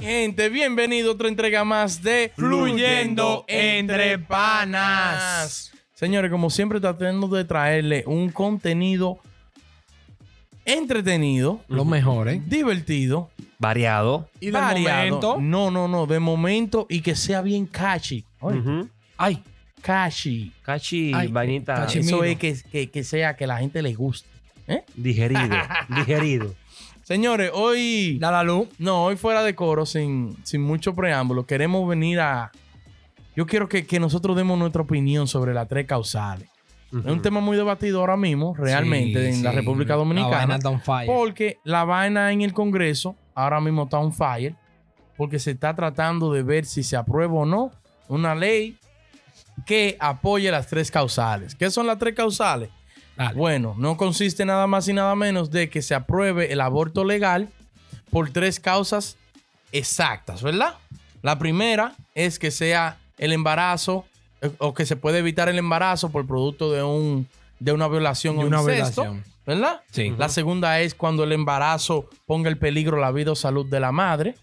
Gente, bienvenido a otra entrega más de Fluyendo Entre Panas. Señores, como siempre tratando de traerle un contenido entretenido, Lo mejor, ¿eh? divertido, Variado. Y de variado. momento. No, no, no, de momento y que sea bien catchy. Oye, Ujú. Ay, catchy. Cachi, Ay, vainita. cachi. Eso Chimino. es que, que, que sea que la gente le guste. ¿eh? Digerido. digerido. Señores, hoy... Da la luz. No, hoy fuera de coro, sin, sin mucho preámbulo, queremos venir a... Yo quiero que, que nosotros demos nuestra opinión sobre las tres causales. Es un tema muy debatido ahora mismo, realmente, Sí, en la. República La Dominicana. vaina está on fire. Porque la vaina en el Congreso ahora mismo está on fire. Porque se está tratando de ver si se aprueba o no una ley que apoye las tres causales. ¿Qué son las tres causales? Dale. Bueno, no consiste nada más y nada menos de que se apruebe el aborto legal por tres causas exactas, ¿verdad? La primera es que sea el embarazo eh, o que se puede evitar el embarazo por producto de un de una violación De o una incesto, violación. ¿verdad? Sí. La segunda es cuando el embarazo ponga en peligro la vida o salud de la madre.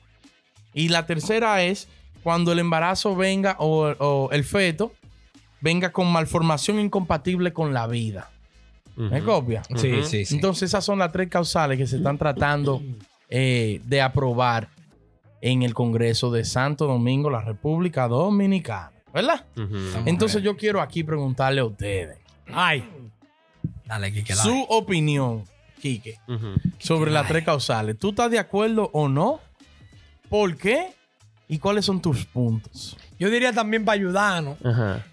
Y la tercera es cuando el embarazo venga o, o el feto venga con malformación incompatible con la vida. ¿Me copia? Sí, sí, sí. Entonces esas son las tres causales que se están tratando eh, de aprobar en el Congreso de Santo Domingo, la República Dominicana. ¿Verdad? Entonces yo quiero aquí preguntarle a ustedes Ay. Dale, Kike, dale. su opinión, Quique, sobre las tres causales. ¿Tú estás de acuerdo o no? ¿Por qué? ¿Y cuáles son tus puntos? Yo diría también para ayudarnos. Ajá.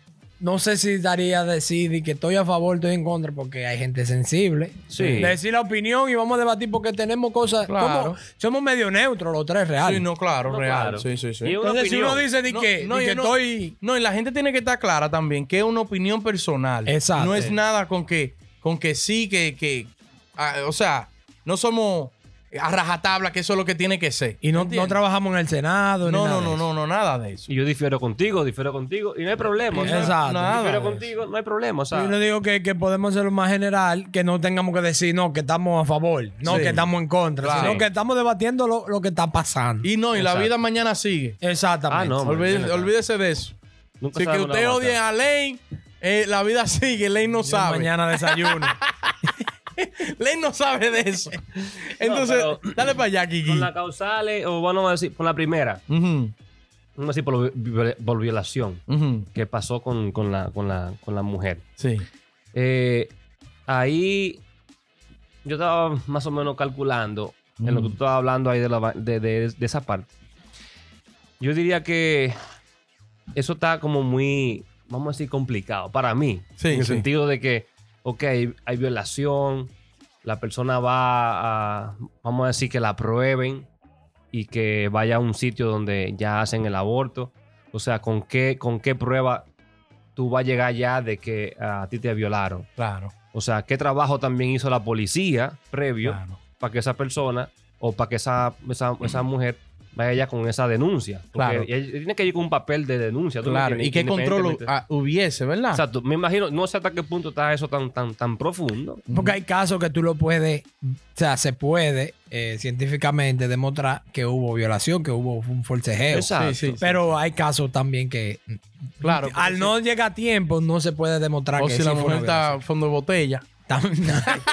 No sé si daría a decir que estoy a favor, estoy en contra, porque hay gente sensible. Sí. Decir la opinión y vamos a debatir porque tenemos cosas. Claro. como- somos medio neutros los tres reales. Sí, no, claro, No, real. claro. Sí, sí, sí. Entonces, si uno dice de No, que, no, de que no- estoy. No, y la gente tiene que estar clara también que es una opinión personal. Exacto. No es nada con que, con que sí, que, que ah, o sea, no somos a rajatabla, que eso es lo que tiene que ser. Y no, no trabajamos en el Senado. ni No, nada no, no, no, no, nada de eso. Y yo difiero contigo, difiero contigo. Y no hay problema. o sea, Exacto. Nada Difiero contigo, no hay problema. O sea, Yo le digo que, que podemos ser lo más general, que no tengamos que decir, no, que estamos a favor, no, Sí. que estamos en contra, Claro. sino que estamos debatiendo lo, lo que está pasando. Y no, y la vida mañana sigue. Exactamente. Ah, no. Olvídese, de eso. nunca Si que usted odie a Lane, eh, la vida sigue, Lane no Yo sabe. Mañana desayuno. Lane no sabe de eso. Entonces, dale para allá, Kiki. Con las causales, o vamos a decir, con la primera, Ujú, vamos a decir por, por violación que pasó con, con la, con, la, con la mujer. Sí. Eh, ahí yo estaba más o menos calculando en lo que tú estabas hablando ahí de, la de, de- de esa parte. Yo diría que eso está como muy, vamos a decir, complicado para mí. Sí, en el sí. sentido de que, ok, hay, violación, la persona va a, vamos a decir, que la aprueben y que vaya a un sitio donde ya hacen el aborto. O sea, ¿con qué, con qué prueba tú vas a llegar ya de que a ti te violaron? Claro. O sea, ¿qué trabajo también hizo la policía previo claro. para que esa persona o para que esa, esa, esa mujer vaya ya con esa denuncia? Claro. ella tiene que ir con un papel de denuncia. ¿tú Claro. ¿Y qué control ah, hubiese, verdad? Exacto. Me imagino, no sé hasta qué punto está eso tan, tan, tan profundo. Porque hay casos que tú lo puedes, o sea, se puede eh, científicamente demostrar que hubo violación, que hubo un forcejeo. Exacto. Sí, sí. Pero hay casos también que, Claro. al no llegar a tiempo, no se puede demostrar O que si sí la mujer está fondo de botella.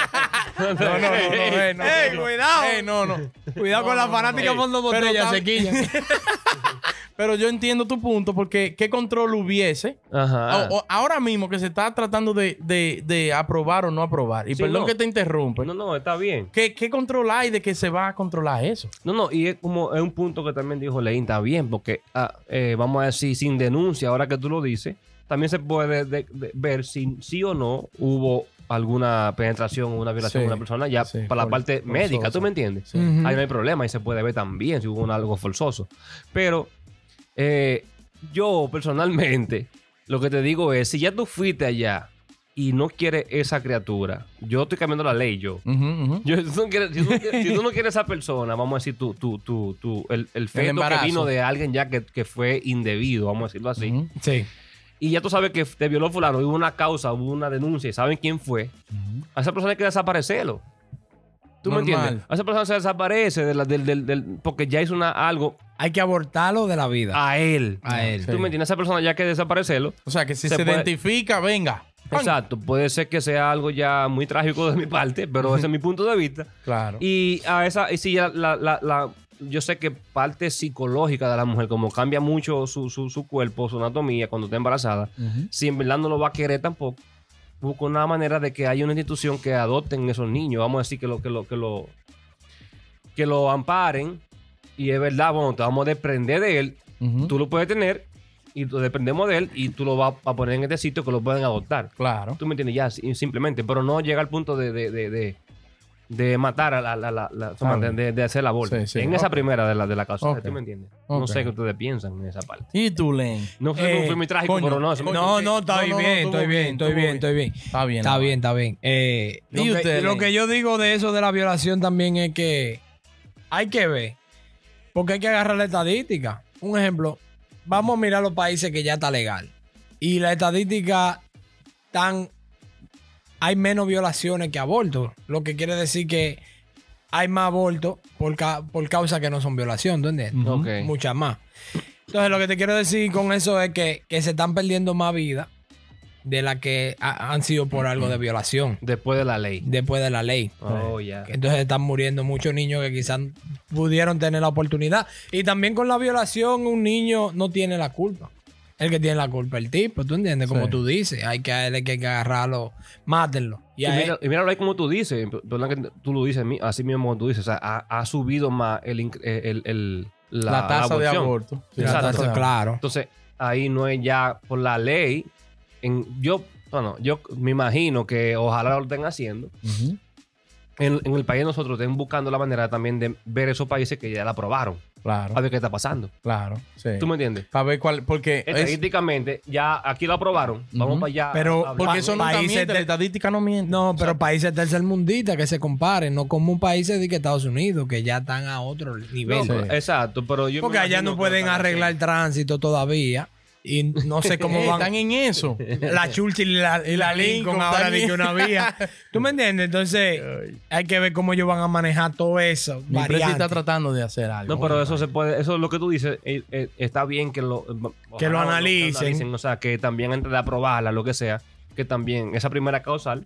No, no, no, no, eh, no, ¡Ey, no, no. cuidado! Eh, no, no. Cuidado No, con la fanática no. fondo Pero botella, tam- sequilla. Pero yo entiendo tu punto porque ¿qué control hubiese? Ajá. O- o ahora mismo que se está tratando de, de- de aprobar o no aprobar. Y Sí, perdón no. que te interrumpa. no, no, está bien. ¿Qué, ¿Qué control hay de que se va a controlar eso? No, no, y es como es un punto que también dijo Leín, está bien, porque ah, eh, vamos a decir, sin denuncia, ahora que tú lo dices, también se puede de- de- ver si sí o no hubo alguna penetración o una violación Sí, de una persona ya sí, para la parte médica, ¿tú me entiendes? Sí. Ujú. Ahí no hay problema, ahí se puede ver también si hubo un- algo forzoso. Pero eh, yo personalmente, lo que te digo es, si ya tú fuiste allá y no quieres esa criatura, yo estoy cambiando la ley, yo. Si, tú no quieres, si, tú, si tú no quieres esa persona, vamos a decir, tú, tú, tú, tú, el, el feto que vino de alguien ya que, que fue indebido, vamos a decirlo así. Sí. Y ya tú sabes que te violó fulano, hubo una causa, hubo una denuncia y saben quién fue. A esa persona hay que desaparecerlo. ¿Tú Normal. me entiendes? A esa persona se desaparece de la- del, del- del- porque ya hizo una, algo hay que abortarlo de la vida. a él. A él. Tú me entiendes, esa persona ya que desaparecerlo. O sea, que si Se se, puede- identifica, venga. Exacto, puede ser que sea algo ya muy trágico de mi parte, pero ese es mi punto de vista. Claro. Y a esa, y si ya la, la- la- yo sé que parte psicológica de la mujer, como cambia mucho su, su, su cuerpo, su anatomía cuando está embarazada, Ujú. si en verdad no lo va a querer tampoco, busca una manera de que haya una institución que adopten esos niños, vamos a decir que lo, que lo, que lo, que lo amparen, y es verdad, bueno, te vamos a desprender de él, tú lo puedes tener, y dependemos de él, y tú lo vas a poner en este sitio que lo pueden adoptar. Claro. Tú me entiendes, ya, si- simplemente, pero no llega al punto de, de, de, de- de matar a la, la- la- la- Ah, de, de- de hacer la sí, sí. En esa primera de la, de la causa, Ok. ¿tú me entiendes? No sé qué ustedes piensan en esa parte. ¿Y tú, Len? No sé Eh, cómo fue muy trágico, coño, pero no. eso- coño, No, no, está no, bien, estoy bien, estoy bien, estoy bien. Está bien. Está bien, está bien. Eh, lo, ¿Y que, lo que yo digo de eso de la violación también es que hay que ver. Porque hay que agarrar la estadística. Un ejemplo, vamos a mirar los países que ya está legal. Y la estadística tan... Hay menos violaciones que abortos. Lo que quiere decir que hay más abortos por, ca- por causa que no son violación, ¿tú entiendes? Muchas más. Entonces, lo que te quiero decir con eso es que, que se están perdiendo más vidas de las que ha- han sido por algo de violación Después de la ley. después de la ley. Oh, ya. Entonces están muriendo muchos niños que quizás pudieron tener la oportunidad. Y también con la violación, un niño no tiene la culpa. El que tiene la culpa el tipo, ¿tú entiendes? Como Sí. tú dices, hay que hay que agarrarlo, mátenlo. Y Y, mira, y míralo ahí como tú dices, perdón que tú lo dices, así mismo como tú dices, o sea, ha, ha subido más el, eh, el- el- la, La tasa de aborto. Sí, la tasa, claro. Entonces, ahí no es ya por la ley. En, yo, bueno, yo me imagino que ojalá lo estén haciendo. En, en el país nosotros estén buscando la manera también de ver esos países que ya la aprobaron. Claro, A ver qué está pasando. claro. Sí. ¿Tú me entiendes? Para ver cuál. Porque. es- Estadísticamente, ya aquí lo aprobaron. Vamos para allá. Pero- a porque nunca países de- estadística no miente. No, pero países tercermundistas que se comparen, no como un país de que Estados Unidos, que ya están a otro nivel. No, Sí. Exacto, pero yo. Porque allá no pueden arreglar el tránsito todavía. Y no sé cómo Eh, van. Están en eso. la Churchill y la, y la Lincoln Lincoln ahora de que una vía. ¿Tú me entiendes? Entonces, hay que ver cómo ellos van a manejar todo eso. Mi empresa está tratando de hacer algo. No, pero eso se puede, eso es lo que tú dices, eh, eh, está bien que lo, Que lo analicen. O sea, que también antes de aprobarla, lo que sea, que también esa primera causal,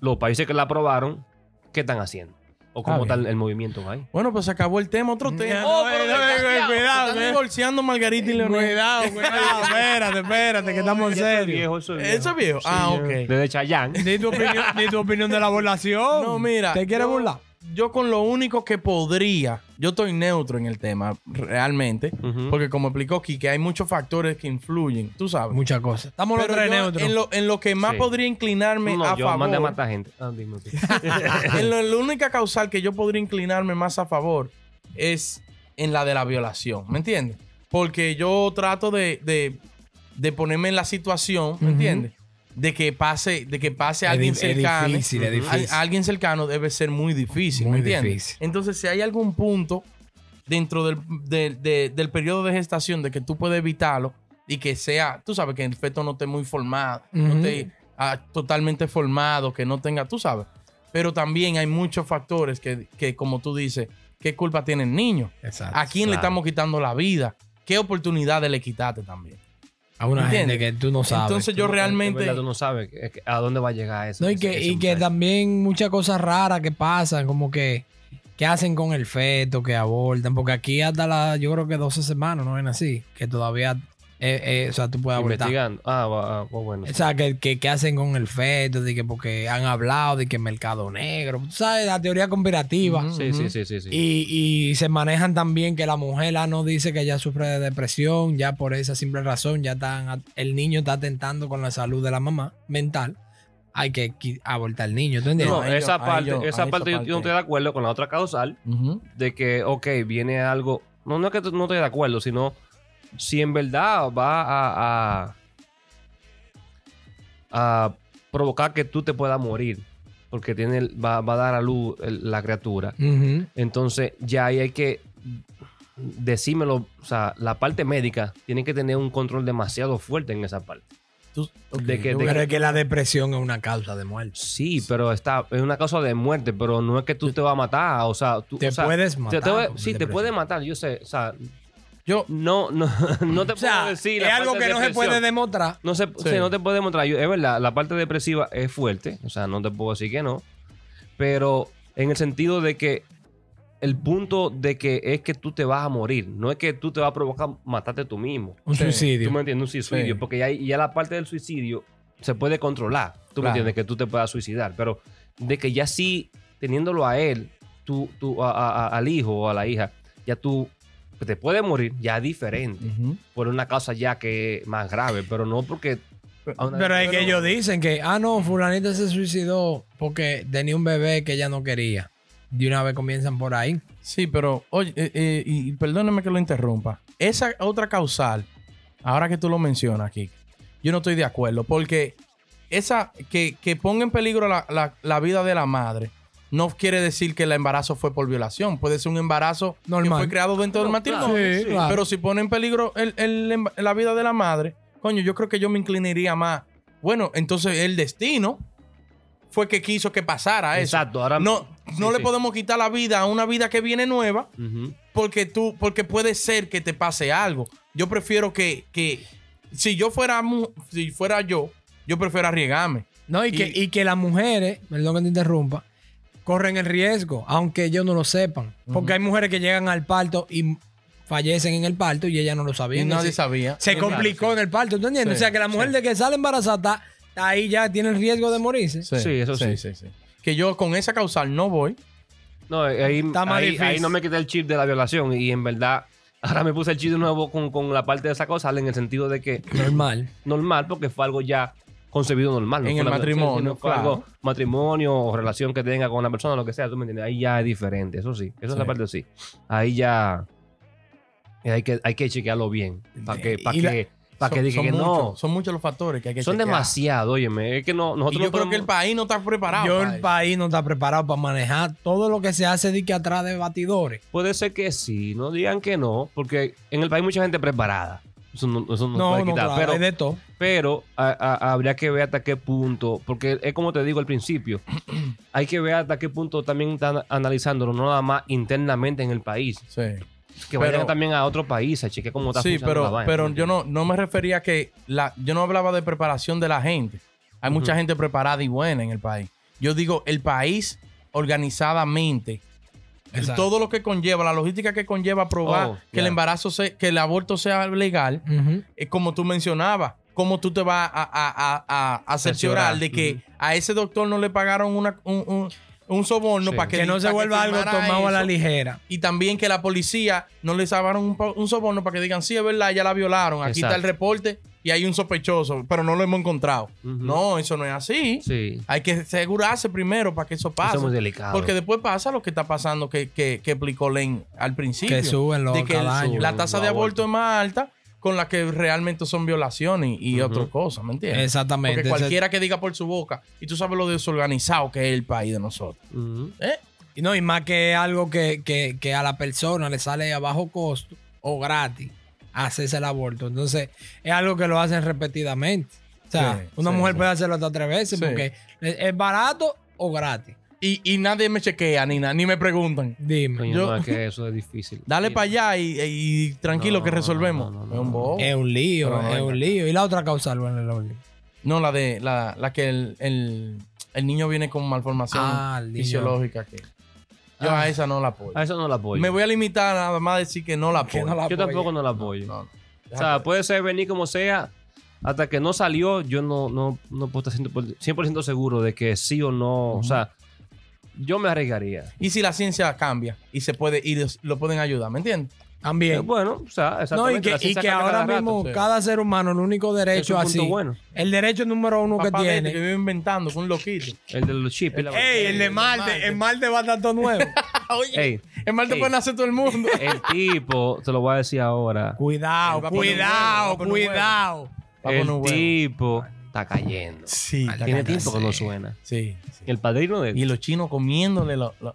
los países que la aprobaron, ¿qué están haciendo? O cómo Está el, el movimiento ahí. Bueno, pues se acabó el tema, otro tema. Oh, no, pero no, no, desgraciado, cuidado, se están eh. divorciando Margarita y Leonel. Cuidado, cuidado. espérate, espérate, que estamos en serio. eso ¿Eso es viejo? ah, ok. Desde Chayán. Di tu opinión, di tu opinión de la burlación. No, mira. ¿Te quieres burlar? Yo con lo único que podría, yo estoy neutro en el tema, realmente, porque como explicó Kike, hay muchos factores que influyen, tú sabes. Muchas cosas. Estamos los Pero yo, neutros. en, lo, en lo que más Sí. podría inclinarme No, a yo favor, mandé a matar gente. Ah, dime en lo- la única causal que yo podría inclinarme más a favor es en la de la violación, ¿me entiendes? Porque yo trato de, de- de ponerme en la situación, ¿me entiendes? De que pase, de que pase alguien es cercano. difícil, es difícil. a alguien cercano debe ser muy difícil, Muy ¿me entiendes? difícil. Entonces, si hay algún punto dentro del, de- de- del periodo de gestación de que tú puedes evitarlo y que sea, tú sabes, que el feto no esté muy formado, no esté ah, totalmente formado, que no tenga, tú sabes. Pero también hay muchos factores que, que, como tú dices, ¿qué culpa tiene el niño? Exacto. ¿A quién le estamos quitando la vida? ¿Qué oportunidades le quitaste también? A una ¿Entiendes? gente que tú no sabes. Entonces yo En realmente... verdad, tú no sabes a dónde va a llegar eso. No, y que, ese y que también muchas cosas raras que pasan, como que, que hacen con el feto, que abortan, porque aquí hasta la, yo creo que 12 semanas, no ven así, que todavía, eh, eh, o sea, tú puedes abortar. Investigando. Ah, va- ah, pues bueno. O sea, que, que, que hacen con el feto, de que porque han hablado de que mercado negro, tú sabes, la teoría conspirativa. Sí, sí, sí, sí. sí. Y, y se manejan también que la mujer ah, no dice que ella sufre de depresión, ya por esa simple razón, ya están, el niño está atentando con la salud de la mamá mental. Hay que abortar al niño, ¿tú entiendes? No, esa parte, yo- esa parte yo, yo no estoy de acuerdo con la otra causal de que, ok, viene algo. No, no es que tú- no estoy de acuerdo, sino si en verdad va a, a, a provocar que tú te puedas morir, porque tiene, va, va a dar a luz la criatura. Entonces, ya ahí hay que decímelo, o sea, la parte médica tiene que tener un control demasiado fuerte en esa parte. Tú- ok, De que- de Pero es que la depresión es una causa de muerte. Sí, pero está, es una causa de muerte, pero no es que tú te vas a matar, o sea, tú, Te o sea, puedes matar te sí, te puede matar, yo sé, o sea, Yo, No, no, no te O sea, puedo decir. es algo que de no se puede demostrar. No se, Sí. no te puedo demostrar. Yo- es verdad, la parte depresiva es fuerte. O sea, no te puedo decir que no. Pero en el sentido de que el punto de que es que tú te vas a morir. No es que tú te vas a provocar matarte tú mismo. Un Sí. suicidio. ¿Tú me entiendes? Un suicidio. Sí. Porque ya, ya la parte del suicidio se puede controlar. ¿Tú me Claro. entiendes? Que tú te puedas suicidar. Pero de que ya sí, teniéndolo a él, tú, tú, a- a- a- al hijo o a la hija, ya tú te puedes morir, ya diferente. Por una causa ya que es más grave. Pero no porque... Pero es que ellos dicen que, ah, no, fulanita se suicidó porque tenía un bebé que ella no quería. De una vez comienzan por ahí. Sí, pero oye, eh, eh, y perdóneme que lo interrumpa. Esa otra causal, ahora que tú lo mencionas aquí, yo no estoy de acuerdo, porque esa que, que ponga en peligro la, la- la vida de la madre no quiere decir que el embarazo fue por violación. Puede ser un embarazo Normal. que fue creado dentro del matrimonio. claro, Sí, claro. Pero si pone en peligro el- el emba- la vida de la madre, coño, yo creo que yo me inclinaría más. Bueno, entonces el destino fue que quiso que pasara eso. Exacto. Ahora... No, no Sí, le sí. podemos quitar la vida a una vida que viene nueva porque tú, porque puede ser que te pase algo. Yo prefiero que, que si yo fuera si fuera yo, yo prefiero arriesgarme. No, y, que, Y- y que las mujeres, perdón que te interrumpa, corren el riesgo, aunque ellos no lo sepan. Porque hay mujeres que llegan al parto y fallecen en el parto y ellas no lo Y sabían. nadie se, sabía. se Claro, complicó sí. en el parto, ¿tú entiendes? Sí, o sea, que la mujer sí. de que sale embarazada está, está ahí ya tiene el riesgo de morirse. Sí, Sí, eso sí. sí. Que yo con esa causal no voy. No, eh, ahí, Está más ahí, difícil. ahí no me quité el chip de la violación y en verdad ahora me puse el chip de nuevo con, con la parte de esa cosa en el sentido de que Normal. normal porque fue algo ya concebido normal. no En el la matrimonio, claro. algo matrimonio o relación que tenga con una persona, lo que sea, tú me entiendes. Ahí ya es diferente, eso sí. Eso es la parte sí. Ahí ya eh, hay que, hay que chequearlo bien para que, para la- que, para que Son- diga son que no. muchos- Son muchos los factores que hay que Son chequear. demasiado, óyeme. Es que no, Y nosotros yo no creo que el país no está preparado. Yo el eso. país no está preparado para manejar todo lo que se hace de que atrás de batidores. Puede ser que sí, no digan que no, porque en el país hay mucha gente preparada. Eso no, eso no, No, puede no, quitar. claro, pero hay de todo. pero a- a- habría que ver hasta qué punto, porque es como te digo al principio, hay que ver hasta qué punto también están analizándolo, no nada más internamente en el país, Sí. que Pero- vayan también a otros países, cheque cómo está Sí, funcionando pero, la vaina, pero ¿me yo no, no me refería a que la, yo no hablaba de preparación de la gente. Hay mucha gente preparada y buena en el país. Yo digo, el país organizadamente, Exacto. todo lo que conlleva, la logística que conlleva probar Oh, que el embarazo, se, que el aborto sea legal, es como tú mencionabas, cómo tú te vas a, a, a, a, cerciorar de que a ese doctor no le pagaron una, un, un, un soborno Sí. para que, Que no se vuelva algo tomado a la ligera. Y también que la policía no les sacaron un, un soborno para que digan, sí, es verdad, ya la violaron. Aquí está el reporte y hay un sospechoso, pero no lo hemos encontrado. No, eso no es así. Sí, Hay que asegurarse primero para que eso pase. eso es muy delicado. Porque después pasa lo que está pasando que, que, que explicó Len al principio. Que suben los de que cada el- año. la tasa de aborto es más alta con la que realmente son violaciones y, otras cosas, ¿me entiendes? Exactamente. Porque Ese- cualquiera que diga por su boca, y tú sabes lo desorganizado que es el país de nosotros. ¿Eh? Y no, y más que algo que, que, que a la persona le sale a bajo costo o gratis hacerse el aborto. Entonces, es algo que lo hacen repetidamente. O sea, Sí, una sí, mujer sí. puede hacerlo hasta tres veces Sí. porque es barato o gratis. Y, y nadie me chequea ni, ni me preguntan. Dime. Coño, Yo- no, es que eso es difícil. Dale para allá y, y tranquilo No, que resolvemos. no, no, es un no. bobo. Es un lío, Pero es un lío. Y la otra última. No, la de la, la que el, el, el niño viene con malformación Ah, el niño. fisiológica. Que yo Ah. a esa no la apoyo. A eso no la apoyo. Me voy a limitar nada más a decir que no la apoyo. no la Yo apoye. tampoco no la apoyo. No, no. O sea, puede ser venir como sea. Hasta que no salió, yo no, no, no puedo estar 100%, 100% seguro de que sí o no. O sea, yo me arriesgaría. y si la ciencia cambia y se puede y los- lo pueden ayudar, ¿me entiendes? Eh, También. bueno, o sea, No, y exactamente. que, y que ahora cada mismo cada ser humano, el único derecho Es así, bueno. el derecho número uno que Papá tiene. que vive inventando con un loquito. El de los chips. Ey, el de Marte, el Marte va a estar todo nuevo. Oye, Ey, en Marte puede nacer todo el mundo. el tipo, te lo voy a decir ahora. cuidado, cuidado, cuidado. El tipo está cayendo. Sí, Tiene tiempo que no suena. Sí, sí. El padrino de Y los chinos comiéndole lo- lo-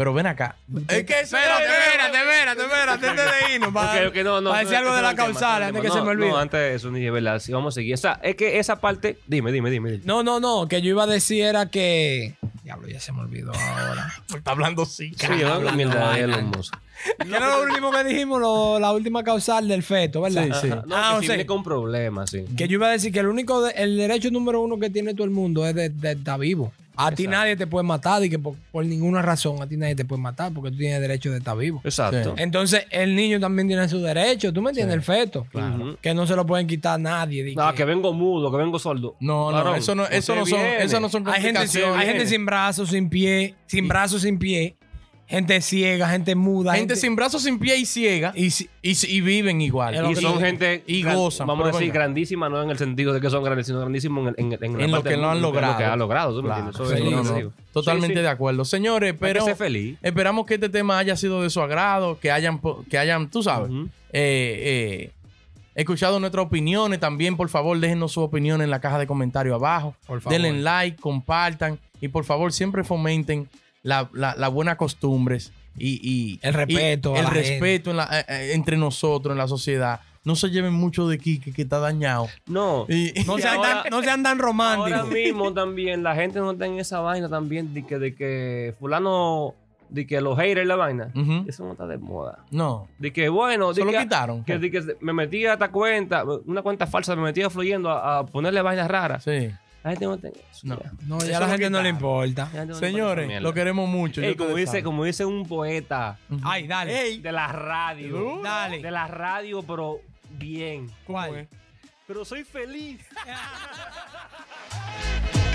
Pero ven acá. Es que eso Espérate, espérate, espérate, espérate, antes de irnos. Para, Ok, ok, no, no, para decir algo de la es causal, antes que es se me olvide. No, antes de eso, ni verdad. Si vamos a seguir. O sea, es que esa parte. Dime, dime, dime. dime. No, no, no, que yo iba a decir era que. Diablo, ya se me olvidó ahora. Está hablando sí. Sí, yo hablo hablando mierda de vaina. Elon Musk. ¿Qué era lo último que dijimos? Lo- la última causal del feto, ¿verdad? Sí, sí. Ajá. No, Ah, que o si sea, viene con problemas, sí. Que yo iba a decir que el único, de- el derecho número uno que tiene todo el mundo es de, de estar vivo. A ti nadie te puede matar y que por, por ninguna razón a ti nadie te puede matar porque tú tienes derecho de estar vivo. Exacto. Entonces el niño también tiene su derecho, ¿tú me entiendes? El feto. Ujú. Que no se lo pueden quitar nadie. di No, que- que vengo mudo, que vengo sordo. No, no, eso no, eso no son, esas no son hay gente, hay gente sin brazos, sin pie, sin brazos, sin pie, gente ciega, gente muda, Gente sin brazos, sin pie y ciega y, si- y, si- y viven igual. Y son gente y gozan, Vamos a decir grandísima, no en el sentido de que son grandes, sino grandísimos en, en, en, En lo que lo han mundo, en logrado. Lo que ha logrado, ¿tú me Claro, entiendes? Eso sí, es lo no, que no, digo. Totalmente Sí, sí. de acuerdo. Señores, que pero feliz. esperamos que este tema haya sido de su agrado, que hayan, que hayan tú sabes, eh, eh, escuchado nuestras opiniones. También, por favor, déjenos su opinión en la caja de comentarios abajo. Por favor. Denle like, compartan y por favor siempre fomenten la- la- las buenas costumbres y, y- El respeto y el respeto en la- eh, eh, entre nosotros en la sociedad. No se lleven mucho de Quique que está dañado. No. Y- No sean, ahora- tan, no sean tan Ahora románticos. mismo también la gente no está en esa vaina también de que, de que fulano, de que los haters la vaina. Eso no está de moda. No, De que bueno, se de lo que, quitaron. que, de que me metí a esta cuenta, una cuenta falsa, me metía fluyendo a, a ponerle vainas raras. Sí. La gente no está en eso. No. ya. No, ya Eso a la gente no le importa. No Señores, lo queremos mucho. Ey, como, dice, como dice un poeta Ay, dale. de la radio. Dale. De la radio, pero bien. ¿Cuál? Pero soy feliz.